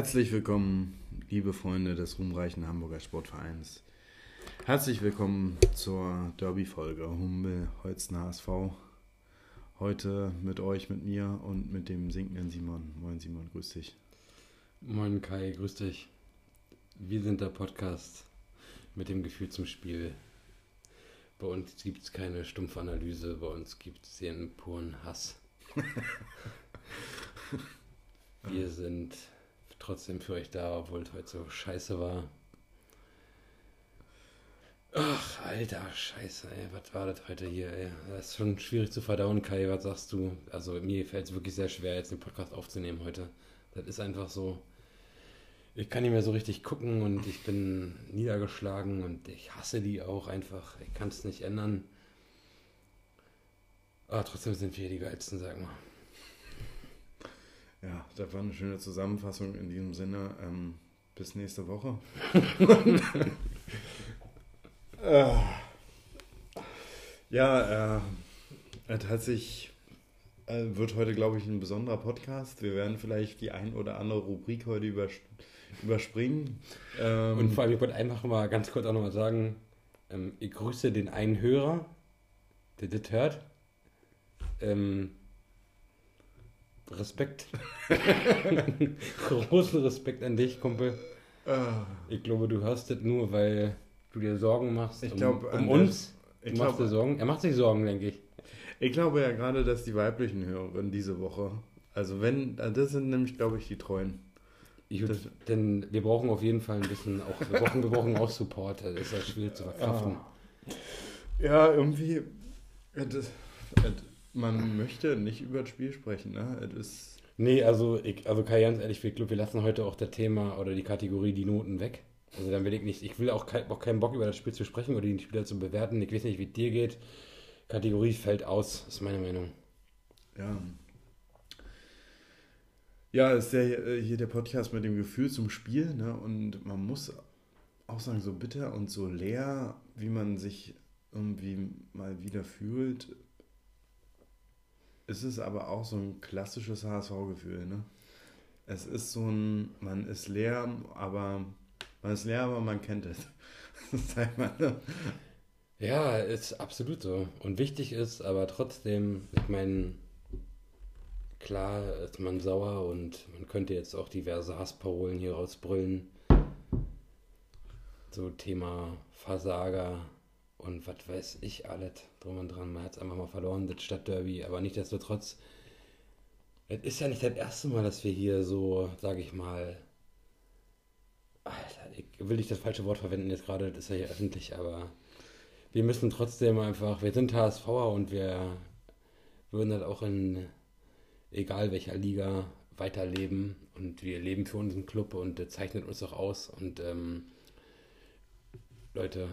Herzlich willkommen, liebe Freunde des ruhmreichen Hamburger Sportvereins. Herzlich willkommen zur Derby-Folge Hummel Holzen HSV. Heute mit euch, mit mir und mit dem sinkenden Simon. Moin Simon, grüß dich. Moin Kai, grüß dich. Wir sind der Podcast mit dem Gefühl zum Spiel. Bei uns gibt es keine stumpfe Analyse, bei uns gibt es den puren Hass. Wir sind trotzdem für euch da, obwohl es heute so scheiße war. Ach, alter Scheiße, ey, was war das heute hier, ey? Das ist schon schwierig zu verdauen, Kai, was sagst du? Also mir fällt es wirklich sehr schwer, jetzt den Podcast aufzunehmen heute. Das ist einfach so. Ich kann nicht mehr so richtig gucken und ich bin niedergeschlagen und ich hasse die auch einfach. Ich kann es nicht ändern. Aber trotzdem sind wir die geilsten, sag mal. Ja, das war eine schöne Zusammenfassung in diesem Sinne. Ähm, bis nächste Woche. Äh, ja, äh, es hat sich, äh, wird heute, glaube ich, ein besonderer Podcast. Wir werden vielleicht die ein oder andere Rubrik heute übers überspringen. Ähm, Und vor allem, ich wollte einfach mal ganz kurz auch nochmal sagen, ähm, ich grüße den einen Hörer, der das hört. Ähm, Respekt. Großen Respekt an dich, Kumpel. Ah. Ich glaube, du hörst das nur, weil du dir Sorgen machst ich glaub, um, um uns. Du machst dir Sorgen. Er macht sich Sorgen, denke ich. Ich glaube ja gerade, dass die weiblichen Hörerinnen diese Woche, also wenn, das sind nämlich, glaube ich, die Treuen. Ich würd, denn wir brauchen auf jeden Fall ein bisschen auch, wir brauchen, wir brauchen auch Support, das ist ja schwierig zu verkraften. Ja, irgendwie, das, man möchte nicht über das Spiel sprechen, ne? Es ist nee, also, ich, also Kai, ganz ehrlich, ich glaube, wir lassen heute auch das Thema oder die Kategorie die Noten weg. Also dann will ich nicht, ich will auch, kein, auch keinen Bock über das Spiel zu sprechen oder die Spieler zu bewerten. Ich weiß nicht, wie es dir geht. Kategorie fällt aus, ist meine Meinung. Ja. Ja, ist der, äh, hier der Podcast mit dem Gefühl zum Spiel, ne? Und man muss auch sagen, so bitter und so leer, wie man sich irgendwie mal wieder fühlt, ist es aber auch so ein klassisches HSV-Gefühl, ne? Es ist so ein, man ist leer, aber man ist leer, aber man kennt es. Das sagt man, ne? Ja, ist absolut so. Und wichtig ist, aber trotzdem, ich meine, klar ist man sauer und man könnte jetzt auch diverse Hassparolen hier rausbrüllen. So Thema Versager und was weiß ich alles drum und dran. Man hat es einfach mal verloren, das Stadtderby, aber nichtsdestotrotz, es ist ja nicht das erste Mal, dass wir hier so, sage ich mal, Alter, ich will nicht das falsche Wort verwenden jetzt gerade, das ist ja hier öffentlich, aber wir müssen trotzdem einfach, wir sind HSVer und wir würden halt auch in egal welcher Liga weiterleben. Und wir leben für unseren Club und das zeichnet uns auch aus. Und ähm, Leute,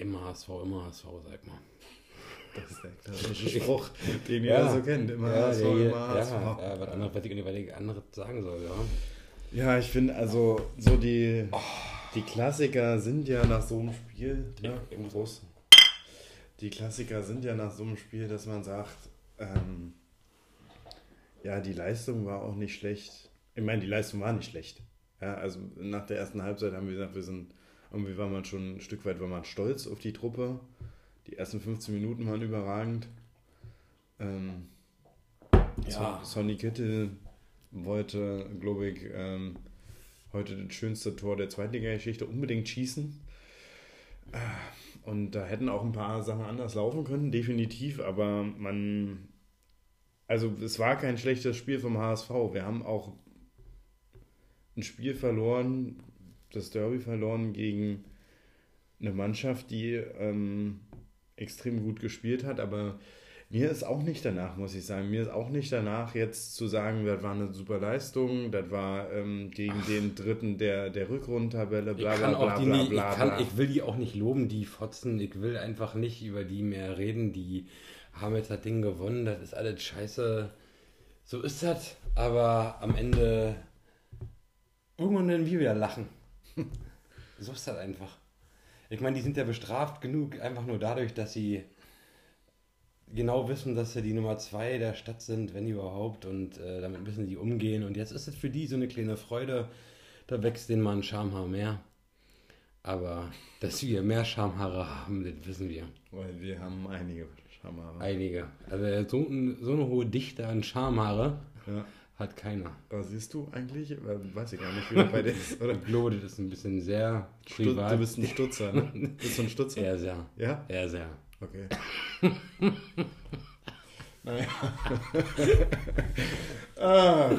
immer HSV, immer HSV, sag mal. Das ist der klassische Spruch, den ihr ja, so kennt. Immer ja, HSV, immer HSV. Ja, ja was anderes, was ich, anderes sagen soll, ja. Ja, ich finde, also so die, oh. die Klassiker sind ja nach so einem Spiel, ne, im Großen. Die Klassiker sind ja nach so einem Spiel, dass man sagt, ähm, ja, die Leistung war auch nicht schlecht. Ich meine, die Leistung war nicht schlecht. Ja, also nach der ersten Halbzeit haben wir gesagt, wir sind, irgendwie war man schon ein Stück weit war man stolz auf die Truppe. Die ersten 15 Minuten waren überragend. Ähm, ja. Sonny Kittel wollte, glaube ich, ähm, heute das schönste Tor der Zweitliga-Geschichte unbedingt schießen. Und da hätten auch ein paar Sachen anders laufen können, definitiv, aber man. Also, es war kein schlechtes Spiel vom HSV. Wir haben auch ein Spiel verloren, das Derby verloren gegen eine Mannschaft, die ähm, extrem gut gespielt hat, aber mir ist auch nicht danach, muss ich sagen. Mir ist auch nicht danach, jetzt zu sagen, das war eine super Leistung, das war ähm, gegen Ach. den dritten der, der Rückrundentabelle, bla bla bla, bla, nie, bla, ich, kann, ich will die auch nicht loben, die Fotzen. Ich will einfach nicht über die mehr reden. Die haben jetzt das Ding gewonnen, das ist alles scheiße. So ist das, aber am Ende irgendwann werden wir wieder lachen. So ist das einfach. Ich meine, die sind ja bestraft genug, einfach nur dadurch, dass sie genau wissen, dass sie die Nummer zwei der Stadt sind, wenn überhaupt, und äh, damit müssen die umgehen. Und jetzt ist es für die so eine kleine Freude, da wächst denen mal ein Schamhaar mehr. Aber dass wir mehr Schamhaare haben, das wissen wir. Weil wir haben einige Schamhaare. Einige. Also so, so eine hohe Dichte an Schamhaare Ja. Hat keiner. Was siehst du eigentlich? Äh, Weiß ich gar nicht, wie das bei dir ist, oder? Ich glaube, das ist ein bisschen sehr privat. Du bist ein Stutzer, ne? Bist du ein Stutzer? Eher sehr. Ja? Eher sehr. Okay. naja. ah.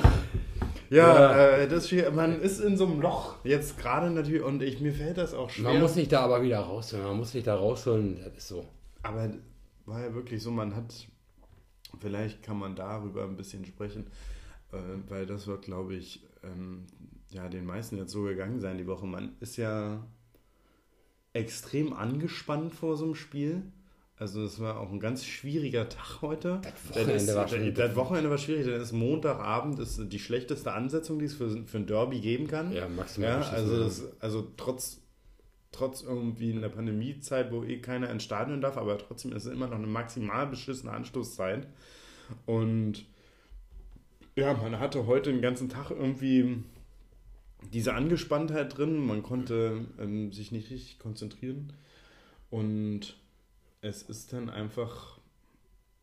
Ja, Ja. Äh, das hier, man ist in so einem Loch jetzt gerade natürlich und ich, mir fällt das auch schwer. Man muss sich da aber wieder rausholen. Man muss sich da rausholen. Das ist so. Aber war ja wirklich so, man hat, vielleicht kann man darüber ein bisschen sprechen, äh, weil das wird, glaube ich, ähm, ja, den meisten jetzt so gegangen sein die Woche. Man ist ja extrem angespannt vor so einem Spiel. Also es war auch ein ganz schwieriger Tag heute. Wochenende das, ist, war schon- das Wochenende war schwierig, denn ist Montagabend ist die schlechteste Ansetzung, die es für, für ein Derby geben kann. Ja, maximal. Ja, also, das, also trotz, trotz irgendwie in der Pandemiezeit, wo eh keiner ins Stadion darf, aber trotzdem ist es immer noch eine maximal beschissene Anstoßzeit. Und ja, man hatte heute den ganzen Tag irgendwie diese Angespanntheit drin, man konnte ähm, sich nicht richtig konzentrieren. Und es ist dann einfach,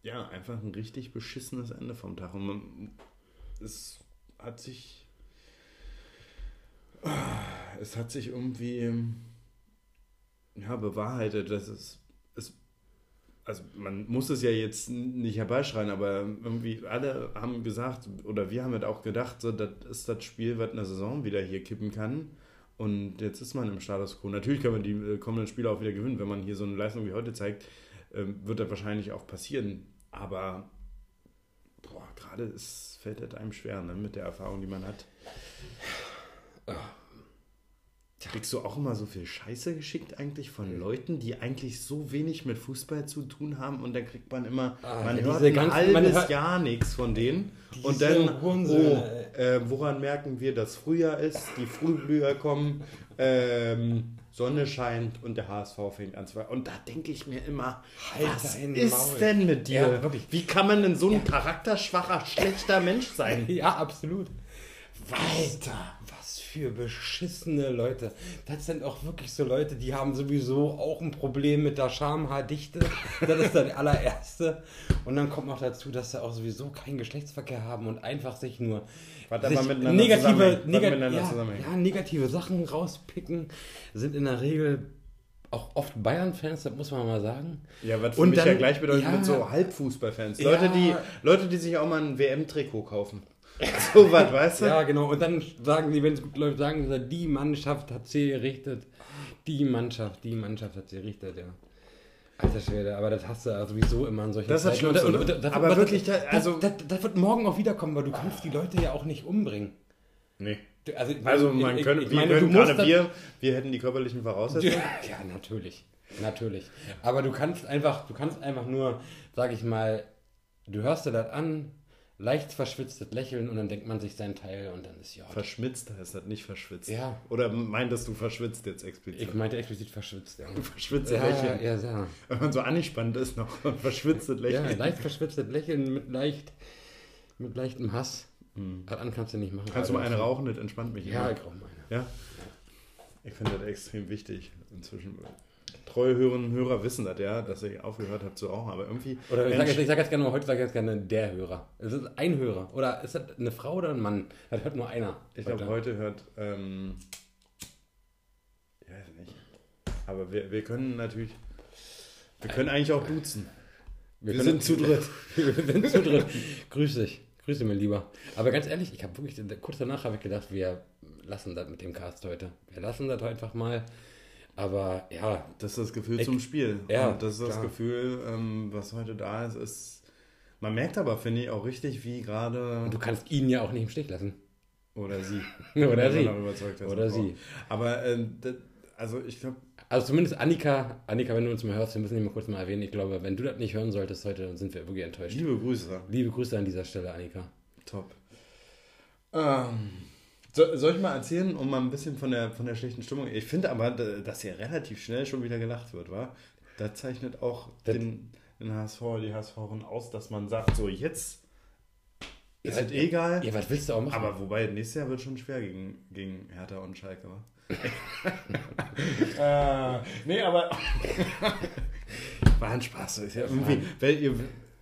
ja, einfach ein richtig beschissenes Ende vom Tag. Und man, es hat sich es hat sich irgendwie ja, bewahrheitet, dass es, es also man muss es ja jetzt nicht herbeischreien, aber irgendwie alle haben gesagt, oder wir haben halt auch gedacht, so, das ist das Spiel, was eine Saison wieder hier kippen kann. Und jetzt ist man im Status quo. Natürlich kann man die äh, kommenden Spiele auch wieder gewinnen. Wenn man hier so eine Leistung wie heute zeigt, ähm, wird das wahrscheinlich auch passieren. Aber gerade fällt das einem schwer, ne, mit der Erfahrung, die man hat. Kriegst du auch immer so viel Scheiße geschickt eigentlich von Leuten, die eigentlich so wenig mit Fußball zu tun haben und dann kriegt man immer, Ah, man ja, hört ein ganzen- halbes hört- Jahr nichts von denen und dann, oh, Hurensöhne, äh, woran merken wir, dass Frühjahr ist, die Frühblüher kommen, ähm, Sonne scheint und der HSV fängt an zu Und da denke ich mir immer, Halt was ist Maul. denn mit dir? Ja. Wie kann man denn so ein charakterschwacher, schlechter Mensch sein? Ja, absolut. Was für beschissene Leute. Das sind auch wirklich so Leute, die haben sowieso auch ein Problem mit der Schamhaardichte. Das ist das allererste. Und dann kommt noch dazu, dass sie auch sowieso keinen Geschlechtsverkehr haben und einfach sich nur sich negative, nega ja, ja, negative Sachen rauspicken, sind in der Regel auch oft Bayern-Fans, das muss man mal sagen. Ja, was für Und mich ja dann- gleichbedeutend ja. mit so Halbfußballfans. Ja. Leute, die, Leute, die sich auch mal ein WM-Trikot kaufen. So was, weißt du? Ja, genau. Und dann sagen sie, wenn es gut läuft, sagen sie, die Mannschaft hat sie gerichtet. Die Mannschaft, die Mannschaft hat sie gerichtet, ja. Alter Schwede, aber das hast du ja sowieso immer in solchen Das ist das und- ne? das- Aber das- wirklich, da- das, also- das, das wird morgen auch wiederkommen, weil du kannst die Leute ja auch nicht umbringen. Nee. Also, ich Also man ich- könnte, ich wir, meine, musst gerade das- wir, wir hätten die körperlichen Voraussetzungen. Ja, natürlich. Natürlich. Aber du kannst einfach, du kannst einfach nur, sag ich mal, du hörst dir das an, leicht verschwitztes Lächeln und dann denkt man sich sein Teil und dann ist ja. Verschmitzt heißt das, nicht verschwitzt. Ja. Oder meintest du verschwitzt jetzt explizit? Ich meinte explizit verschwitzt, ja. Verschwitzte Ja, Lächeln. ja, ja. Wenn man so angespannt ist noch verschwitztes Ja, Lächeln. leicht verschwitztes Lächeln mit leicht, mit leichtem Hass. Das an kannst du nicht machen. Mhm. Kannst du mal Also, eine rauchen, das entspannt mich Ja, immer. ich rauche mal eine. Ja? Ich finde das extrem wichtig inzwischen. Treue Hörerinnen und Hörer wissen das ja, dass ich aufgehört habe zu rauchen, aber irgendwie. Oder ich sage sag jetzt gerne mal, heute sage ich jetzt gerne der Hörer. Es ist ein Hörer. Oder ist das eine Frau oder ein Mann? Das hört nur einer. ich glaube, heute hört. Ähm, ich weiß nicht. Aber wir, wir können natürlich. Wir können eigentlich auch duzen. Wir, können- sind zu dritt. Wir sind zu dritt. Grüß dich. Grüße mir lieber. Aber ganz ehrlich, ich habe wirklich, kurz danach habe ich gedacht, wir lassen das mit dem Cast heute. Wir lassen das einfach mal. Aber ja, Das ist das Gefühl Ich- zum Spiel. Ja, Und das ist das klar. Gefühl, ähm, was heute da ist, ist. Man merkt aber, finde ich, auch richtig, wie gerade. du kannst ihn ja auch nicht im Stich lassen. Oder sie. Oder sie. überzeugt Oder auch. sie. Aber ähm, das, also ich glaube, Also zumindest Annika, Annika, wenn du uns mal hörst, wir müssen dich mal kurz mal erwähnen. Ich glaube, wenn du das nicht hören solltest heute, dann sind wir wirklich enttäuscht. liebe Grüße. Liebe Grüße an dieser Stelle, Annika. Top. Ähm, so, soll ich mal erzählen, um mal ein bisschen von der, von der schlechten Stimmung. Ich finde aber, da- dass hier relativ schnell schon wieder gelacht wird, wa? Das zeichnet auch Das- den, den HSV, die HSVerin aus, dass man sagt, so jetzt Ja, ist es ja, egal. Ja, was willst du auch machen? Aber wobei, nächstes Jahr wird schon schwer gegen, gegen Hertha und Schalke, wa? äh, nee, aber. War ein Spaß. Ist ja irgendwie, weil ihr,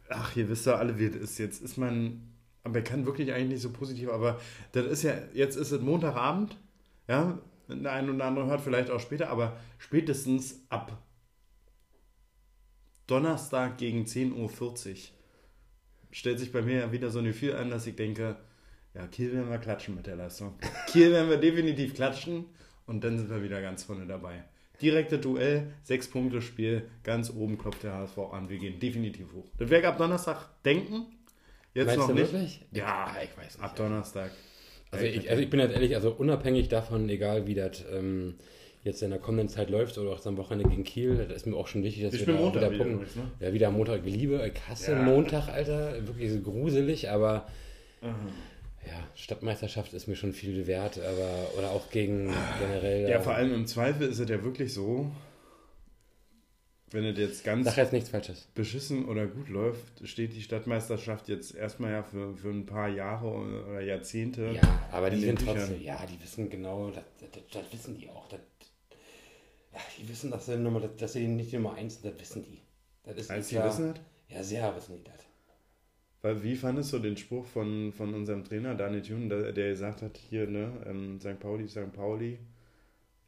ach, ihr wisst ja alle, wie es ist. Jetzt ist man. Aber er kann wirklich eigentlich nicht so positiv, aber das ist ja, jetzt ist es Montagabend, ja, der eine oder andere hört vielleicht auch später, aber spätestens ab Donnerstag gegen 10.40 Uhr stellt sich bei mir ja wieder so ein Gefühl an, dass ich denke, ja, Kiel werden wir klatschen mit der Leistung. Kiel werden wir definitiv klatschen und dann sind wir wieder ganz vorne dabei. Direkte Duell, sechs Punkte Spiel, ganz oben klopft der HSV an. Wir gehen definitiv hoch. Das werde ich ab Donnerstag denken. Jetzt Meinst noch du nicht. wirklich? Ja, ich weiß nicht. ab Donnerstag. Also ich, also ich bin halt ehrlich, also unabhängig davon, egal wie das ähm, jetzt in der kommenden Zeit läuft oder auch am Wochenende gegen Kiel, das ist mir auch schon wichtig, dass Ich wir da Montag wieder übrigens, ne? Ja, wieder Montag. Ich liebe, ich hasse Ja. Montag, Alter. Wirklich so gruselig, aber ja, Stadtmeisterschaft ist mir schon viel wert, aber oder auch gegen generell. Ja, vor allem im Zweifel ist es ja wirklich so, wenn es jetzt ganz Sag jetzt nichts Falsches. beschissen oder gut läuft, steht die Stadtmeisterschaft jetzt erstmal ja für, für ein paar Jahre oder Jahrzehnte. Ja, aber die sind trotzdem, ja, die wissen genau, das, das, das wissen die auch. Das, ja, die wissen, dass sie, Nummer, dass sie nicht die Nummer eins sind, das wissen die. Das ist Als klar. wissen das? Ja, sehr wissen die das. Weil wie fandest du den Spruch von, von unserem Trainer Daniel Thun, der, der gesagt hat, hier, ne, ähm, St. Pauli St. Pauli,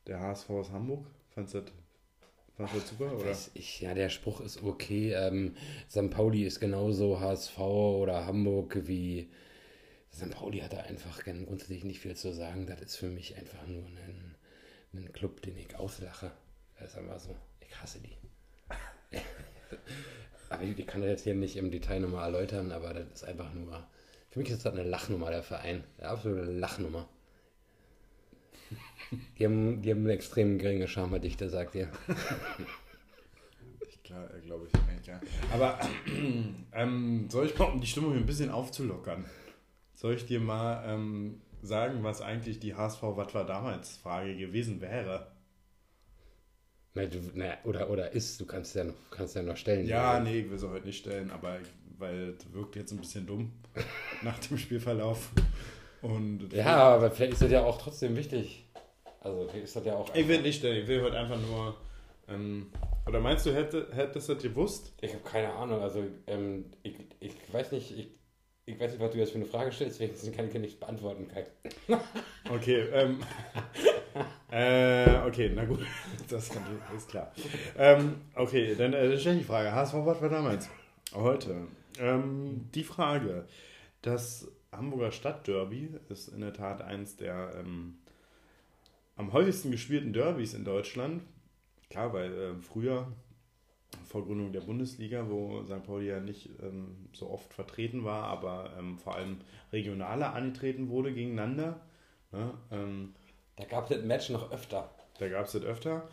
der HSV ist Hamburg? Fandest du das, das super? Oder? Ich, ja, der Spruch ist okay. Ähm, St. Pauli ist genauso HSV oder Hamburg wie. St. Pauli hat da einfach grundsätzlich nicht viel zu sagen. Das ist für mich einfach nur ein, ein Club, den ich auslache. Das ist einfach so. Ich hasse die. aber ich, ich kann das jetzt hier nicht im Detail nochmal erläutern, aber das ist einfach nur. Für mich ist das eine Lachnummer, der Verein. Eine absolute Lachnummer. Die haben, die haben eine extrem geringe Charmedichte, sagt ihr. Ich klar, äh, glaube ich eigentlich, ja. Aber ähm, soll ich mal, um die Stimmung ein bisschen aufzulockern, soll ich dir mal ähm, sagen, was eigentlich die HSV Was war damals Frage gewesen wäre? Na, du, na, oder, oder ist, du kannst ja noch, kannst ja noch stellen. Ja, nee, ich will sie heute nicht stellen, aber weil es wirkt jetzt ein bisschen dumm nach dem Spielverlauf. Und Ja, aber vielleicht ist das ja auch trotzdem wichtig. Also ist das ja auch. ich will nicht stellen, ich will heute einfach nur. Ähm, oder meinst du, hätte, hättest du das gewusst? Ich habe keine Ahnung. Also ähm, ich, ich weiß nicht, ich, ich weiß nicht, was du jetzt für eine Frage stellst, deswegen kann ich nicht beantworten. Okay, ähm, äh, okay, na gut, das kann, ist klar. Ähm, okay, dann äh, stelle ich die Frage. HSV, was war damals? Heute. Ähm, die Frage, das Hamburger Stadtderby ist in der Tat eins der ähm, am häufigsten gespielten Derbys in Deutschland. Klar, weil äh, früher vor Gründung der Bundesliga, wo St. Pauli ja nicht ähm, so oft vertreten war, aber ähm, vor allem regionaler angetreten wurde gegeneinander. Ne? Ähm, Da gab es das Match noch öfter. da gab es das öfter.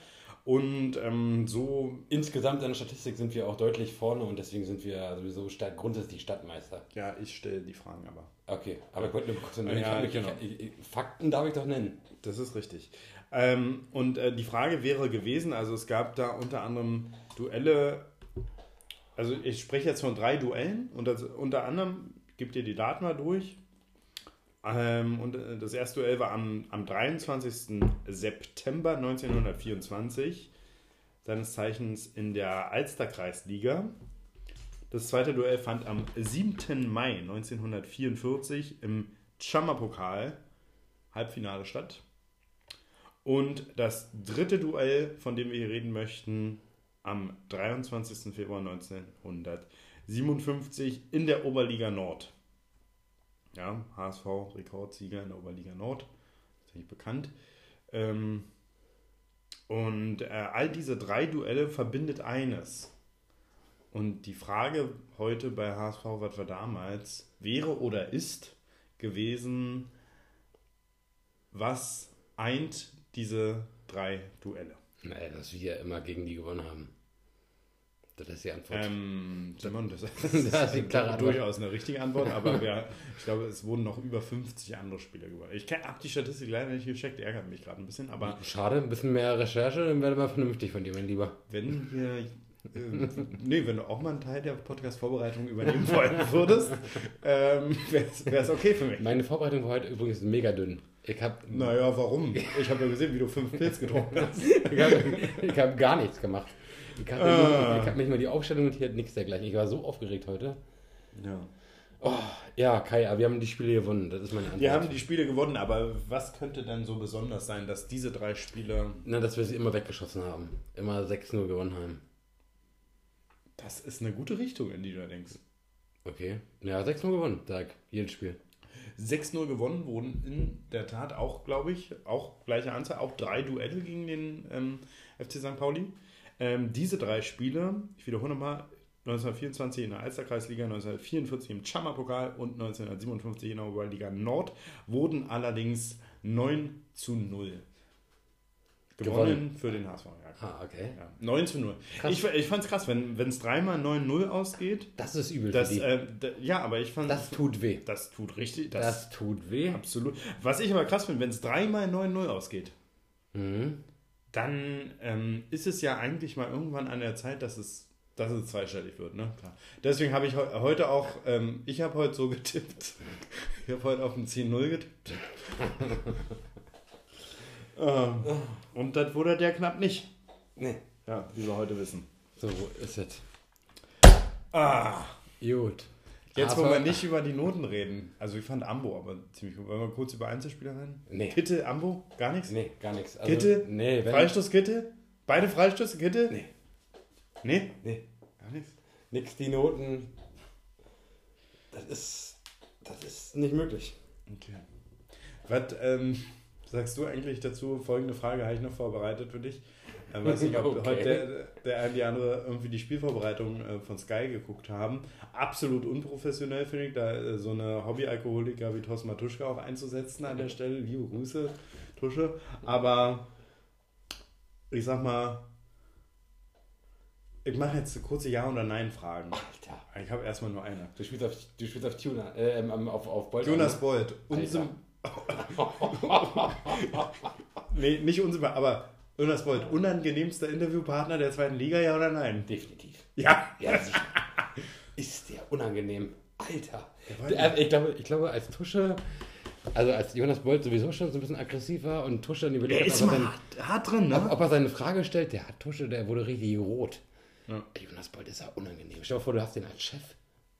Und ähm, so, Insgesamt in der Statistik sind wir auch deutlich vorne und deswegen sind wir sowieso Stadt, grundsätzlich Stadtmeister. ja, ich stelle die Fragen aber. Okay, aber ich wollte nur kurz Ja, ich, genau. ich, ich, Fakten darf ich doch nennen. Das ist richtig. Ähm, und äh, die Frage wäre gewesen, also es gab da unter anderem Duelle, also ich spreche jetzt von drei Duellen und das, unter anderem, gibt ihr die Daten mal durch. Ähm, und äh, das erste Duell war am, am 23. September 1924, seines Zeichens in der Alsterkreisliga. Das zweite Duell fand am 7. Mai 1944 im Chammer-Pokal Halbfinale statt. Und das dritte Duell, von dem wir hier reden möchten, am 23. Februar 1957 in der Oberliga Nord. Ja, HSV Rekordsieger in der Oberliga Nord, nicht bekannt. Ähm, und äh, all diese drei Duelle verbindet eines. Und die Frage heute bei HSV, was war damals, wäre oder ist gewesen, was eint diese drei Duelle? Naja, dass wir immer gegen die gewonnen haben. Das ist die Antwort. Ähm, Simon, das, Das ist die klare Antwort. durchaus eine richtige Antwort, aber wir, ich glaube, es wurden noch über 50 andere Spiele gewonnen. Ich habe die Statistik leider nicht gecheckt, ärgert mich gerade ein bisschen, aber Schade, ein bisschen mehr Recherche, dann wäre mal vernünftig von dir, mein Lieber. wenn hier Äh, nee, wenn du auch mal einen Teil der Podcast-Vorbereitung übernehmen wollen würdest, ähm, wäre es okay für mich. Meine Vorbereitung war heute übrigens mega dünn. Ich habe Naja, warum? Ich habe ja gesehen, wie du fünf Pilz getrunken hast. ich hab, ich hab gar nichts gemacht. Ich habe Ah. hab nicht mal die Aufstellung notiert, nichts dergleichen. Ich war so aufgeregt heute. Ja. Oh, ja, Kai, aber wir haben die Spiele gewonnen. Das ist meine Antwort. Wir haben die Spiele gewonnen, aber was könnte denn so besonders sein, dass diese drei Spiele. Na, dass wir sie immer weggeschossen haben. Immer 6-0 gewonnen haben. Das ist eine gute Richtung, in die du denkst. Okay. Ja, 6-0 gewonnen, sag. Jedes Spiel. 6-0 gewonnen wurden in der Tat auch, glaube ich, auch gleiche Anzahl, auch drei Duelle gegen den ähm, FC St. Pauli. Ähm, diese drei Spiele, ich wiederhole nochmal, 1924 in der Alsterkreisliga, 1944 im Chama-Pokal und 1957 in der Oberliga Nord, wurden allerdings 9 zu 0. Gewonnen, Gewonnen. für den HSV. Ja, Ah, okay. ja. 9 zu 0. Krass. Ich, ich fand es krass, wenn es dreimal 9-0 ausgeht. Das ist übel Das, für die. äh, ja, aber ich fand das tut weh. das tut richtig. Das, tut weh. Absolut. Was ich aber krass finde, wenn es dreimal 9-0 ausgeht, Mhm. Dann ähm, ist es ja eigentlich mal irgendwann an der Zeit, dass es, dass es zweistellig wird. Ne? Klar. Deswegen habe ich heu- heute auch, ähm, ich habe heute so getippt. Ich habe heute auf ein 10-0 getippt. ähm, und das wurde der knapp nicht. Nee. Ja, wie wir heute wissen. So ist es. Ah, Gut. Jetzt wollen wir nicht über die Noten reden. Also ich fand Ambo aber ziemlich gut. Wollen wir kurz über Einzelspieler reden? Nee. Kitte, Ambo, gar nichts? Nee, gar nichts. Also, Kitte? Nee, Freistoß Kitte? Beide Freistöße Kitte? Nee. Nee? Nee, Gar nichts. nix die Noten. Das ist. Das ist nicht möglich. Okay. Was ähm, sagst du eigentlich dazu? Folgende Frage habe ich noch vorbereitet für dich. Ich weiß nicht, ob Okay. heute der, der eine die andere irgendwie die Spielvorbereitung äh, von Sky geguckt haben. Absolut unprofessionell, finde ich, da äh, so eine Hobbyalkoholiker wie Thorsten Matuschka auch einzusetzen an der Stelle. Liebe Grüße, Tusche. Aber ich sag mal, ich mache jetzt kurze Ja- oder Nein-Fragen. Alter. Ich habe erstmal nur eine. Du spielst auf, du spielst auf Tuna, äh, ähm, auf, auf Bolt. Jonas Bolt, unsym nee, nicht unsympathisch, aber Jonas Bolt, unangenehmster Interviewpartner der zweiten Liga, ja oder nein? Definitiv. Ja. Ja, ist der unangenehm. Alter. Der, ich, glaube, ich glaube, als Tusche, also als Jonas Bolt sowieso schon so ein bisschen aggressiv war und Tusche dann überlegt, Der ist ob, er mal seine, hart, drin, ne? ob, ob er seine Frage stellt, der hat Tusche, der wurde richtig rot. Ja. Jonas Bolt ist ja unangenehm. Stell dir vor, du hast den als Chef.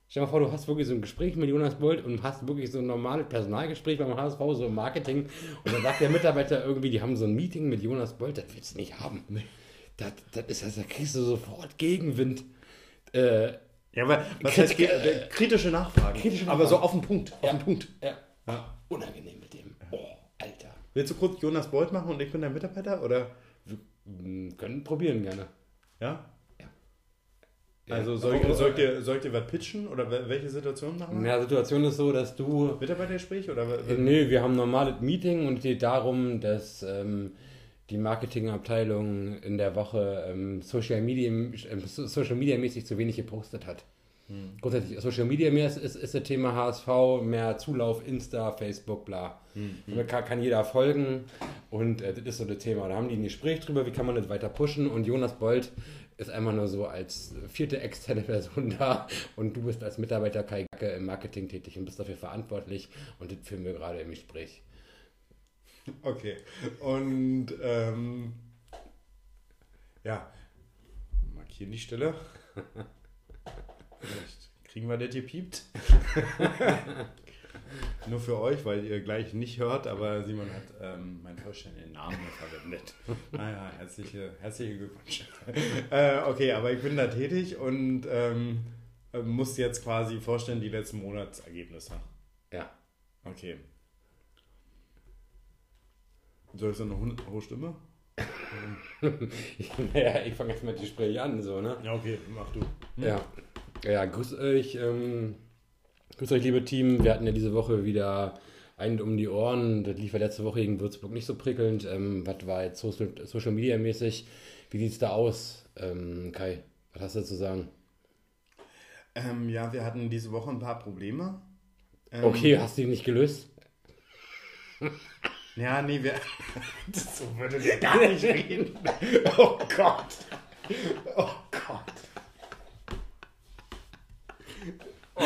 Stell dir mal vor, du hast wirklich so ein Gespräch mit Jonas Bolt und hast wirklich so ein normales Personalgespräch beim HSV, so im Marketing. Und dann sagt der Mitarbeiter irgendwie, die haben so ein Meeting mit Jonas Bolt, das willst du nicht haben. Das, das ist das, da kriegst du sofort Gegenwind. Äh, Ja, aber was Krit- heißt äh, kritische Nachfragen? kritische Aber Nachfragen. so auf den Punkt. Auf Ja. den Punkt. ja, Ja. unangenehm mit dem. Oh, Alter. Willst du kurz Jonas Bolt machen und ich bin dein Mitarbeiter? Oder? Wir mm, können probieren gerne. Ja? Also soll, Aber- soll, ich dir, soll ich dir was pitchen? Oder wel- welche Situation machen wir? Ja, Situation ist so, dass du Mitarbeitergespräch? Oder Äh, Nö, wir haben ein normales Meeting und es geht darum, dass ähm, die Marketingabteilung in der Woche ähm, Social Media ähm, so- Social Media mäßig zu wenig gepostet hat. Grundsätzlich Social Media mehr ist, ist, ist das Thema HSV, mehr Zulauf, Insta, Facebook, bla. Da kann, kann jeder folgen und äh, das ist so das Thema. Da haben die ein Gespräch drüber, wie kann man das weiter pushen und Jonas Bolt ist einfach nur so als vierte externe Person da und du bist als Mitarbeiter Kai Gacke im Marketing tätig und bist dafür verantwortlich und das führen wir gerade im Gespräch. Okay. Und ähm, ja, markieren die Stelle. Vielleicht kriegen wir das gepiept. Nur für euch, weil ihr gleich nicht hört, aber Simon hat ähm, meinen vollständigen Namen verwendet. Naja, herzliche, herzliche Glückwünsche. äh, okay, aber ich bin da tätig und ähm, äh, muss jetzt quasi vorstellen die letzten Monatsergebnisse. Ja. Okay. Soll ich so eine hohe Stimme? naja, ich fange jetzt mit dem Gespräch an, so, ne? Ja, okay, mach du. Ja. Ja, grüß euch, ähm, grüß euch, liebe Team. Wir hatten ja diese Woche wieder einen um die Ohren. Das lief ja letzte Woche gegen Würzburg nicht so prickelnd. Ähm, was war jetzt Social, Social Media mäßig? Wie sieht es da aus, ähm, Kai? Was hast du zu sagen? Ähm, ja, wir hatten diese Woche ein paar Probleme. Ähm, Okay, hast du die nicht gelöst? Ja, nee, wir. so würde der gar nicht reden. Oh Gott. Oh Gott. Oh.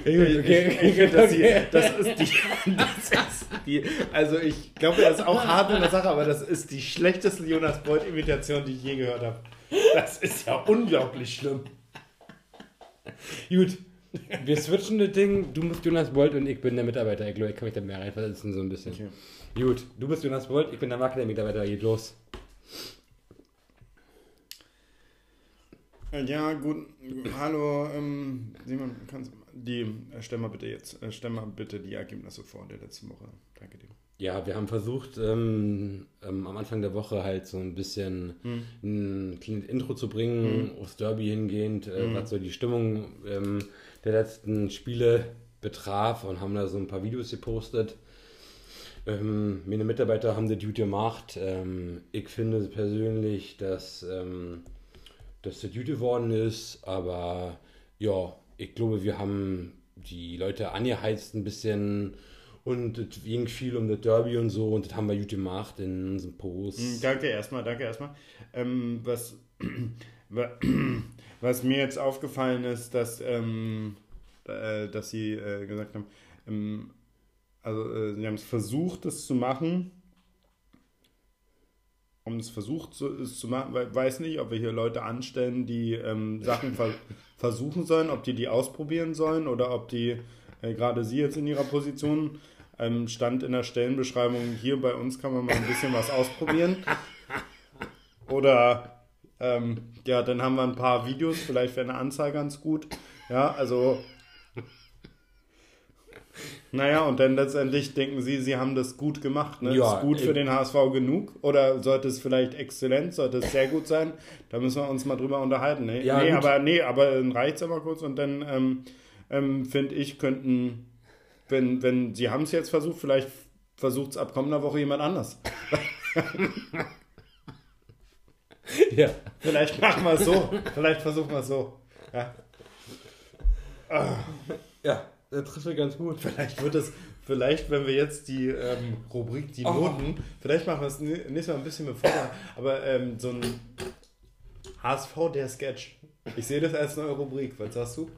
Okay, okay, ich, ich, das, hier, das, ist die, das ist die. Also ich glaube, er ist auch hart in der Sache, aber das ist die schlechteste Jonas Bolt-Imitation, die ich je gehört habe. Das ist ja unglaublich schlimm. Gut. Wir switchen das Ding. Du bist Jonas Bolt und ich bin der Mitarbeiter. Ich glaube, ich kann mich da mehr reinversetzen, so ein bisschen. Okay. Gut. Du bist Jonas Bolt, ich bin der Marketing-Mitarbeiter. Geht los. Ja, gut. Hallo, ähm, Simon, kannst die, äh, stell mal bitte jetzt, äh, stell mal bitte die Ergebnisse vor der letzten Woche. Danke dir. Ja, wir haben versucht, ähm, ähm, am Anfang der Woche halt so ein bisschen hm. ein kleines Intro zu bringen, hm. aufs Derby hingehend, äh, hm. was so die Stimmung ähm, der letzten Spiele betraf und haben da so ein paar Videos gepostet. Ähm, meine Mitarbeiter haben die Duty gemacht. Ähm, ich finde persönlich, dass ähm, dass der Duty geworden ist, aber ja, ich glaube, wir haben die Leute angeheizt ein bisschen und es ging viel um das Derby und so und das haben wir gut gemacht in unserem Post. Hm, danke erstmal, danke erstmal. Ähm, was, was mir jetzt aufgefallen ist, dass, ähm, äh, dass sie äh, gesagt haben, ähm, also äh, sie haben es versucht, das zu machen, um es versucht zu, es zu machen, weiß nicht, ob wir hier Leute anstellen, die ähm, Sachen ver versuchen sollen, ob die die ausprobieren sollen oder ob die, äh, gerade Sie jetzt in Ihrer Position, ähm, stand in der Stellenbeschreibung, hier bei uns kann man mal ein bisschen was ausprobieren. Oder ähm, ja, dann haben wir ein paar Videos, vielleicht wäre eine Anzahl ganz gut. Ja, also naja, und dann letztendlich denken Sie, Sie haben das gut gemacht. Ne? Ja, ist gut für den HSV genug? Oder sollte es vielleicht exzellent, sollte es sehr gut sein? Da müssen wir uns mal drüber unterhalten. Ne? Ja, nee, aber nee, aber dann reicht es aber kurz und dann ähm, ähm, finde ich, könnten, wenn, wenn Sie haben es jetzt versucht, vielleicht versucht es ab kommender Woche jemand anders. ja. Vielleicht machen wir es so. Vielleicht versuchen wir es so. Ja. Ah. Ja. Der trifft mir ganz gut. Vielleicht wird es, vielleicht, wenn wir jetzt die ähm, Rubrik, die oh. Noten, vielleicht machen wir es nächstes Mal ein bisschen mit Vorder, aber ähm, so ein HSV der Sketch. Ich sehe das als neue Rubrik. Was sagst du?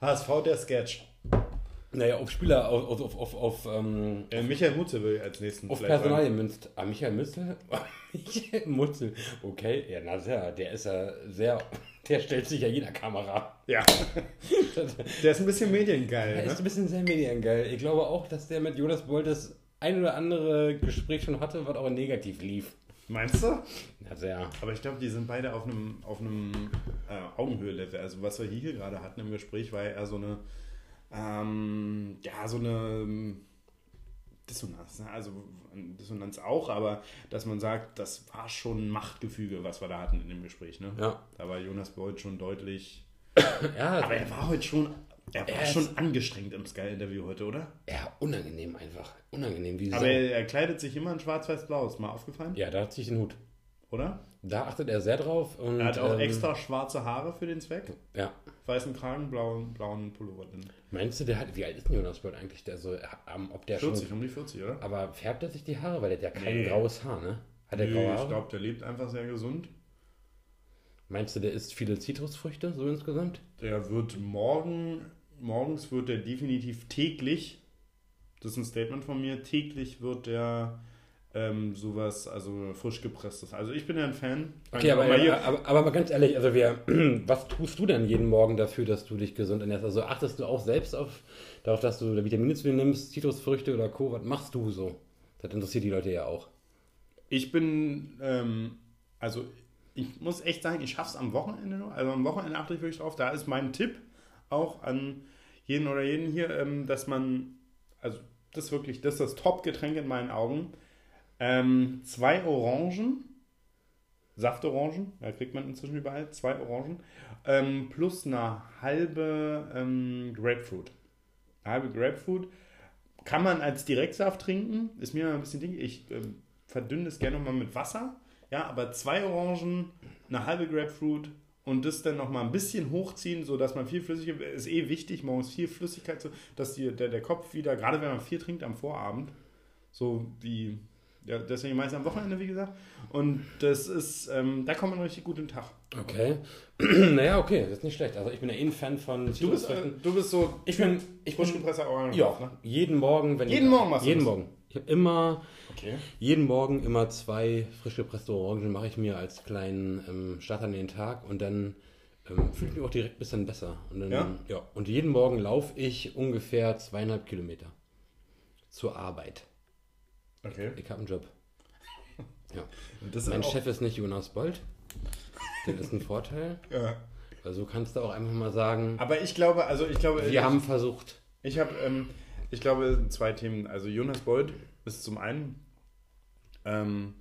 HSV der Sketch. Naja, auf Spieler, auf, auf, auf, auf ähm, äh, Michael Mutzel will ich als nächsten Auf Personal gemünzt. Ah, Michael Mutzel? Michael Mutzel. Okay, ja, na sehr, der ist ja sehr der stellt sich ja jeder Kamera. Ja. der ist ein bisschen mediengeil. Der ne? ist ein bisschen sehr mediengeil. Ich glaube auch, dass der mit Jonas Bolt das ein oder andere Gespräch schon hatte, was auch negativ lief. Meinst du? Ja, sehr. Aber ich glaube, die sind beide auf einem, auf einem äh, Augenhöhe-Level. Also was wir hier gerade hatten im Gespräch, war ja eher so eine, ähm, ja, so eine Dissonanz. Ne? Also Dissonanz auch, aber dass man sagt, das war schon ein Machtgefüge, was wir da hatten in dem Gespräch. Ne? Ja. Da war Jonas Boyd schon deutlich. ja, aber er war heute schon. Er war er schon angestrengt im Sky-Interview heute, oder? Ja, unangenehm einfach. Unangenehm. Wie aber er, er, kleidet sich immer in schwarz-weiß-blau. Ist mal aufgefallen? Ja, da hat sich den Hut. Oder? Da achtet er sehr drauf. Und, er hat auch ähm, extra schwarze Haare für den Zweck. Ja. Weißen Kragen, blauen, blauen Pullover drin. Meinst du, der hat, wie alt ist denn Jonas Bird eigentlich? Der so, um, ob der 40, schon, um die 40, oder? Aber färbt er sich die Haare? Weil der hat ja kein nee. graues Haar, ne? Hat nee, graue Haare? ich glaube, der lebt einfach sehr gesund. Meinst du, der isst viele Zitrusfrüchte, so insgesamt? Der wird morgen, morgens wird er definitiv täglich, das ist ein Statement von mir, täglich wird der ähm, sowas, also frisch gepresstes. Also ich bin ja ein Fan. Okay, aber, aber, aber, aber, mal ganz ehrlich, also wir, was tust du denn jeden Morgen dafür, dass du dich gesund ernährst? Also achtest du auch selbst auf, darauf, dass du Vitamine zu dir nimmst, Zitrusfrüchte oder Co. Was machst du so? Das interessiert die Leute ja auch. Ich bin, ähm, also ich muss echt sagen, ich schaff's am Wochenende noch. Also am Wochenende achte ich wirklich drauf. Da ist mein Tipp auch an jeden oder jeden hier, ähm, dass man, also das ist wirklich, das ist das Top-Getränk in meinen Augen ähm, zwei Orangen, Saftorangen, da kriegt man inzwischen überall, zwei Orangen, ähm, plus eine halbe ähm, Grapefruit. Eine halbe Grapefruit kann man als Direktsaft trinken, ist mir ein bisschen ding. Ich ähm, verdünne es gerne nochmal mit Wasser. Ja, aber zwei Orangen, eine halbe Grapefruit und das dann nochmal ein bisschen hochziehen, sodass man viel Flüssigkeit, ist eh wichtig, morgens viel Flüssigkeit, dass die, der, der Kopf wieder, gerade wenn man viel trinkt am Vorabend, so wie Ja, deswegen meist am Wochenende, wie gesagt. Und das ist, ähm, da kommt man richtig gut in den Tag. Okay. naja, okay, das ist nicht schlecht. Also ich bin ja eh ein Fan von Du bist, äh, du bist so Ich bin, ich Orangen. ja, ne? jeden Morgen, wenn Jeden ich, Morgen machst du Jeden das? Morgen. Ich habe immer, Okay. jeden Morgen immer zwei frisch gepresste Orangen mache ich mir als kleinen ähm, Start an den Tag und dann ähm, fühle ich mich auch direkt ein bisschen besser. Und dann, Ja? ja. Und jeden Morgen laufe ich ungefähr zweieinhalb Kilometer zur Arbeit. Okay. Ich habe einen Job. Ja. Mein Chef ist nicht Jonas Bold. Das ist ein Vorteil. Ja. Also kannst du auch einfach mal sagen, Aber ich glaube, also ich glaube, wir ich, haben versucht. ich habe, ähm, ich glaube, zwei Themen. Also Jonas Bold ist zum einen, ähm,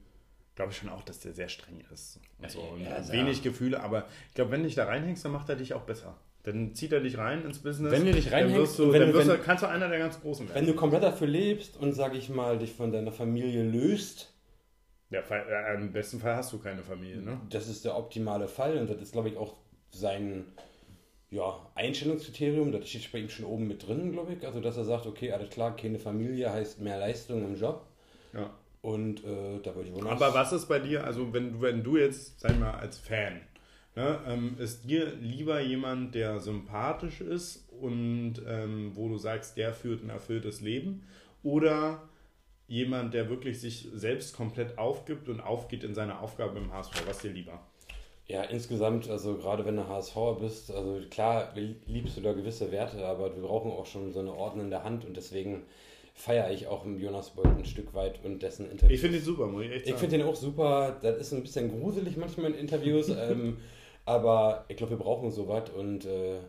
glaube ich schon auch, dass der sehr streng ist. Und so. Und Ja, ja. wenig Gefühle, aber ich glaube, wenn du dich da reinhängst, dann macht er dich auch besser. Dann zieht er dich rein ins Business. Wenn du dich dann reinhängst wirst du, wenn dann wirst du, wenn- kannst du einer der ganz Großen werden. Wenn du komplett dafür lebst und, sag ich mal, dich von deiner Familie löst, Ja, äh, Im besten Fall hast du keine Familie, ne? das ist der optimale Fall und das ist, glaube ich, auch sein ja, Einstellungskriterium. Das steht bei ihm schon oben mit drin, glaube ich. Also, dass er sagt, okay, alles klar, keine Familie heißt mehr Leistung im Job. Ja. Und äh, da würde ich wohl Aber was ist bei dir, also wenn, du- wenn du jetzt, sag ich mal, als Fan, ne, ähm, ist dir lieber jemand, der sympathisch ist und ähm, wo du sagst, der führt ein erfülltes Leben oder jemand, der wirklich sich selbst komplett aufgibt und aufgeht in seine Aufgabe im HSV? Was dir lieber? Ja, insgesamt, also gerade wenn du HSVer bist, also klar liebst du da gewisse Werte, aber wir brauchen auch schon so eine ordnende Hand und deswegen feiere ich auch im Jonas Bolt ein Stück weit und dessen Interview. Ich finde ihn super, muss ich echt Ich sagen. finde den auch super. Das ist ein bisschen gruselig manchmal in Interviews, ähm, aber ich glaube, wir brauchen sowas und äh,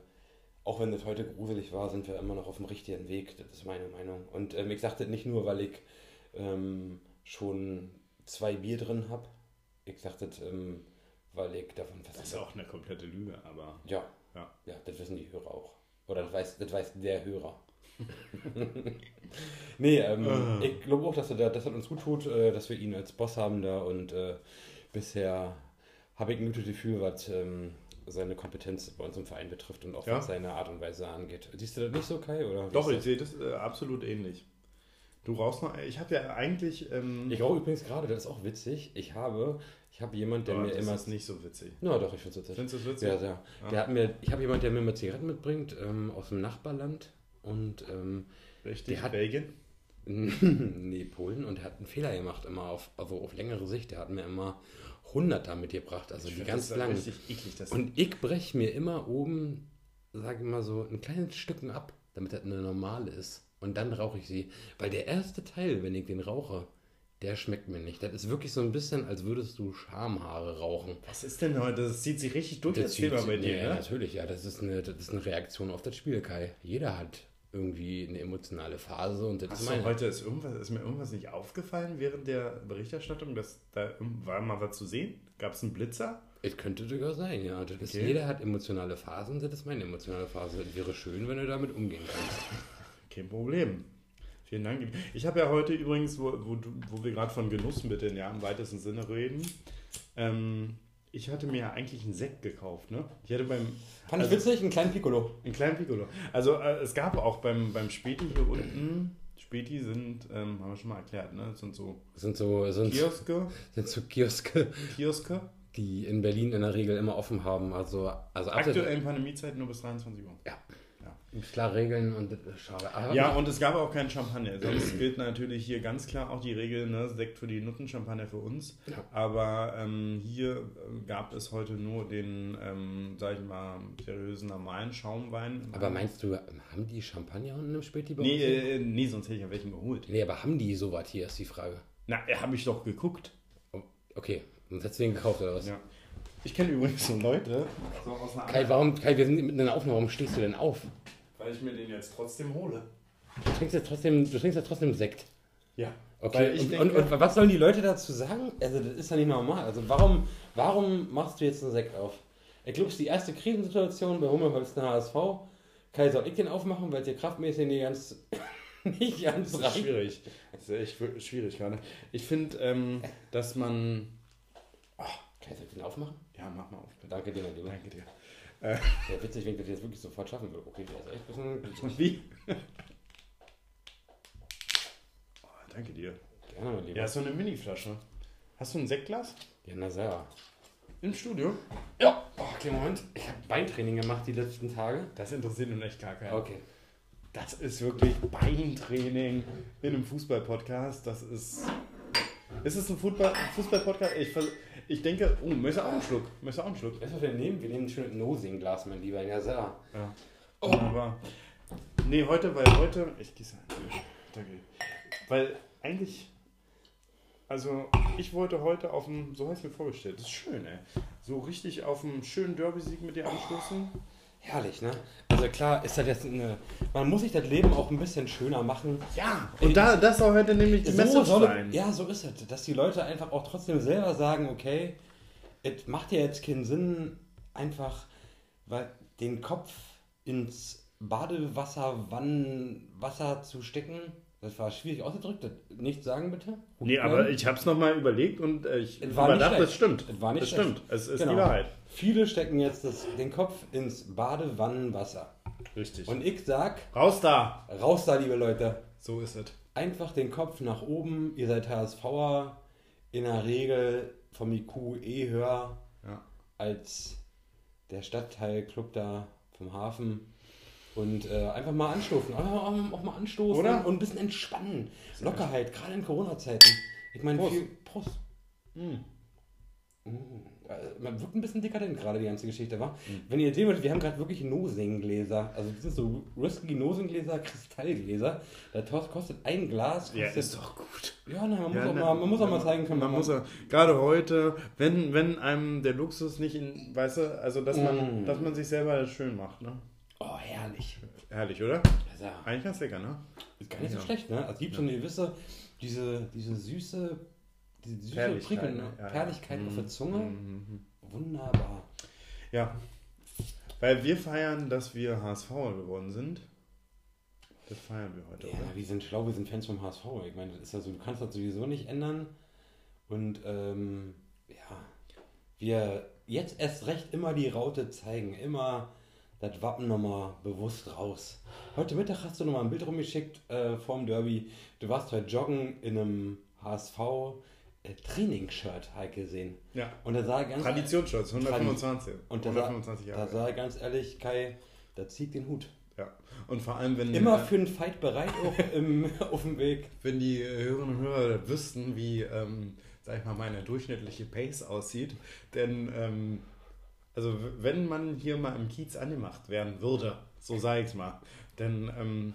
auch wenn das heute gruselig war, sind wir immer noch auf dem richtigen Weg. Das ist meine Meinung. Und ähm, ich das nicht nur, weil ich ähm, schon zwei Bier drin habe. Ich das, ähm, weil ich davon das fast. ist auch eine komplette Lüge, aber Ja, ja. ja, das wissen die Hörer auch. Oder das weiß, das weiß der Hörer. nee, ähm, Ah. ich glaube auch, dass er da, das hat uns gut tut, äh, dass wir ihn als Boss haben da und äh, bisher habe ich ein gutes Gefühl, was ähm, seine Kompetenz bei uns im Verein betrifft und auch Ja. was seine Art und Weise angeht. Siehst du das nicht so, Kai? Oder Doch, ich sehe das äh, absolut ähnlich. Du rauchst noch, ich habe ja eigentlich... Ähm, das? ich rauche übrigens gerade, das ist auch witzig. Ich habe, ich habe jemand, der aber mir das immer. ist nicht so witzig. Na doch, ich finde es witzig. Findest du es witzig? Ja, sehr. Ah. Der hat mir, ich habe jemand, der mir immer Zigaretten mitbringt ähm, aus dem Nachbarland und ähm, Richtig, Der hat- Belgien? nee, Polen und er hat einen Fehler gemacht, immer auf, also auf längere Sicht. Der hat mir immer 100er mitgebracht, also Ich die ganz langen. eklig. Das Und ich breche mir immer oben, sage ich mal so, ein kleines Stücken ab, damit das eine normale ist. Und dann rauche ich sie. Weil der erste Teil, wenn ich den rauche, der schmeckt mir nicht. Das ist wirklich so ein bisschen, als würdest du Schamhaare rauchen. was ist denn heute? Das zieht sich richtig durch, Das das Thema bei dir, ja, ne? natürlich, ja. Das ist, eine, das ist eine Reaktion auf das Spiel, Kai. Jeder hat irgendwie eine emotionale Phase und das Hast ist du meine. heute ist, irgendwas, ist mir irgendwas nicht aufgefallen während der Berichterstattung, dass da war mal was zu sehen? Gab es einen Blitzer? Es könnte durchaus sein, ja. Das ist, Okay. Jeder hat emotionale Phasen, das ist meine emotionale Phase. Es wäre schön, wenn du damit umgehen kannst. Kein Problem. Vielen Dank. Ich habe ja heute übrigens, wo, wo, wo wir gerade von Genussmitteln ja im weitesten Sinne reden, ähm, ich hatte mir ja eigentlich einen Sekt gekauft, ne? Ich hatte beim Fand ich Also- witzig, einen kleinen Piccolo. einen kleinen Piccolo. Also äh, es gab auch beim, beim Späti hier unten, Späti sind, ähm, haben wir schon mal erklärt, ne? Das sind so Das sind so, sind, Kioske, sind so Kioske, Kioske. die in Berlin in der Regel immer offen haben. Also, also Aktuell in Pandemiezeit nur bis 23 Uhr. Ja. Klar Regeln und ist schade. Aber Ja, und es gab auch keinen Champagner. Sonst gilt natürlich hier ganz klar auch die Regel, ne, Sekt für die Nutten, Champagner für uns. Ja. Aber ähm, hier äh, gab es heute nur den, ähm, sag ich mal, seriösen normalen Schaumwein. aber meinst du, haben die Champagner unten im Späti bei Nee, uns hier? äh, nee, sonst hätte ich ja welchen geholt. nee, aber haben die sowas hier, ist die Frage. Na, habe ich doch geguckt. Oh, Okay, und hast du den gekauft oder was? Ja. Ich kenne übrigens so Leute, so aus einer Kai, warum, Kai, wir sind mitten in der Aufnahme, warum stehst du denn auf? Weil ich mir den jetzt trotzdem hole. Du trinkst ja trotzdem, du trinkst ja trotzdem Sekt. Ja. Okay, und, denke- und, und was sollen die Leute dazu sagen? Also, das ist ja nicht normal. Also, warum, warum machst du jetzt einen Sekt auf? Ich glaube, es ist die erste Krisensituation bei Hummelholzen HSV. Kai, soll ich den aufmachen, weil es dir kraftmäßig nicht ganz, nicht ganz Das ist reicht? schwierig. Das ist echt schw- schwierig gerade. Ich finde, ähm, dass man. Kai, soll ich den aufmachen? Ja, mach mal auf. Bitte. Danke dir, mein Lieber. Danke dir. Ja, witzig, wenn ich das jetzt wirklich sofort schaffen würde. Okay, der ist echt ein bisschen. Wie? Oh, danke dir. Gerne, mein Lieber. Ja, so eine Mini-Flasche. Hast du ein Sektglas? Ja, na sehr. Im Studio? Ja. Oh, okay, Moment. Ich habe Beintraining gemacht die letzten Tage. Das interessiert nun echt gar keinen. Okay. Das ist wirklich Beintraining in einem Fußball-Podcast. Das ist. Ist es ein Fußball- Fußball-Podcast? Ich, vers- ich denke, oh, möchtest du auch einen Schluck? Möchtest du auch einen Schluck? Weißt du, was wir nehmen? Wir nehmen ein schönes Nosing-Glas, mein Lieber. Ja, sehr. Ja. Oh. Wunderbar. Nee, heute, weil heute. Ich gieße ein. Danke. Weil eigentlich. Also, ich wollte heute auf dem. So habe ich mir vorgestellt. Das ist schön, ey. So richtig auf einen schönen Derby-Sieg mit dir anstoßen. Herrlich, ne? Also klar ist das jetzt eine. Man muss sich das Leben auch ein bisschen schöner machen. Ja, und da, das soll heute nämlich die So Message soll, sein. ja, so ist es. Dass die Leute einfach auch trotzdem selber sagen, okay, es macht ja jetzt keinen Sinn, einfach weil den Kopf ins Badewasser, Wannenwasser zu stecken. Das war schwierig ausgedrückt. Das nicht sagen bitte. Nee, aber ich habe es nochmal überlegt und äh, ich Es war nicht überdacht, es stimmt. Es war nicht schlecht. stimmt. Es ist Genau. die Wahrheit. Viele stecken jetzt das, den Kopf ins Badewannenwasser. Richtig. Und ich sag, Raus da! raus da, liebe Leute. So ist es. Einfach den Kopf nach oben. Ihr seid HSVer. In der Regel vom IQ eh höher Ja. als der Stadtteilclub da vom Hafen. Und äh, einfach mal anstoßen. Einfach auch, auch mal anstoßen Oder? und ein bisschen entspannen. Lockerheit, gerade in Corona-Zeiten. Ich meine, Prost. viel Prost. Mm. Äh, Man wirkt ein bisschen dekadent gerade, die ganze Geschichte, war. Mhm. Wenn ihr sehen wollt, wir haben gerade wirklich Nosing-Gläser. Also das sind so risky Nosing-Gläser, Kristallgläser. Das kostet ein Glas. Ja, Kostet, ist doch gut. ja, na, man, muss Ja, auch ne, mal, man muss auch mal man- zeigen können, Man wenn muss ja, gerade heute, wenn, wenn einem der Luxus nicht in, weißt du, also dass man, Mm. dass man sich selber schön macht, ne? Herrlich. Herrlich, oder? Also, Eigentlich ganz lecker, ne? ist gar nicht so schlecht, ne? Also es gibt schon eine gewisse, diese, diese süße, diese süße Perligkeit, Prickeln, ne? ne? Perligkeit auf der Mhm, Zunge. mhm. Wunderbar. Ja. Weil wir feiern, dass wir HSV geworden sind. Das feiern wir heute, Ja, oder? wir sind schlau, wir sind Fans vom HSV. Ich meine, das ist ja so, du kannst das sowieso nicht ändern. Und ähm, ja, wir jetzt erst recht immer die Raute zeigen, immer das Wappen nochmal bewusst raus. Heute Mittag hast du nochmal ein Bild rumgeschickt äh, vorm Derby. Du warst heute joggen in einem HSV äh, Trainingsshirt halt gesehen. Ja. Und da sah ganz Traditionsschutz, 125. und da, 125 sah, Jahre. da sah er ganz ehrlich, Kai, da zieht den Hut. ja. Und vor allem, wenn, Immer äh, für einen Fight bereit auch im, auf dem Weg. wenn die Hörerinnen und Hörer wüssten, wie, ähm, sag ich mal, meine durchschnittliche Pace aussieht. Denn, ähm, also wenn man hier mal im Kiez angemacht werden würde, so sage ich mal, dann, ähm,